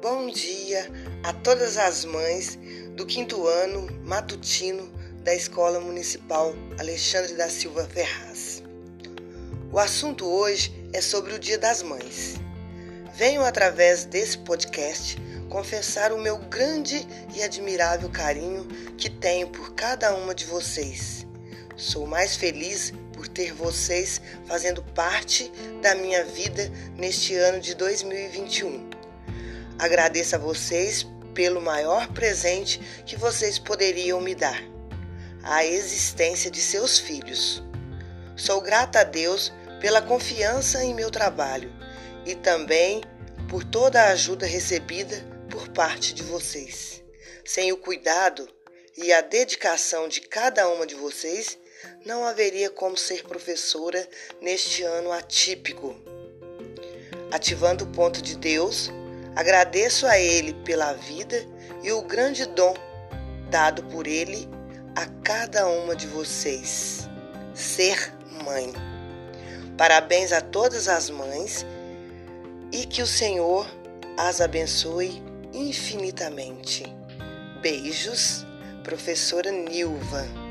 bom dia a todas as mães do quinto ano matutino da Escola Municipal Alexandre da Silva Ferraz. O assunto hoje é sobre o Dia das Mães. Venho através desse podcast confessar o meu grande e admirável carinho que tenho por cada uma de vocês. Sou mais feliz por ter vocês fazendo parte da minha vida neste ano de 2021. Agradeço a vocês pelo maior presente que vocês poderiam me dar a existência de seus filhos. Sou grata a Deus pela confiança em meu trabalho e também por toda a ajuda recebida por parte de vocês. Sem o cuidado e a dedicação de cada uma de vocês, não haveria como ser professora neste ano atípico. Ativando o ponto de Deus, Agradeço a Ele pela vida e o grande dom dado por Ele a cada uma de vocês: ser mãe. Parabéns a todas as mães e que o Senhor as abençoe infinitamente. Beijos, professora Nilva.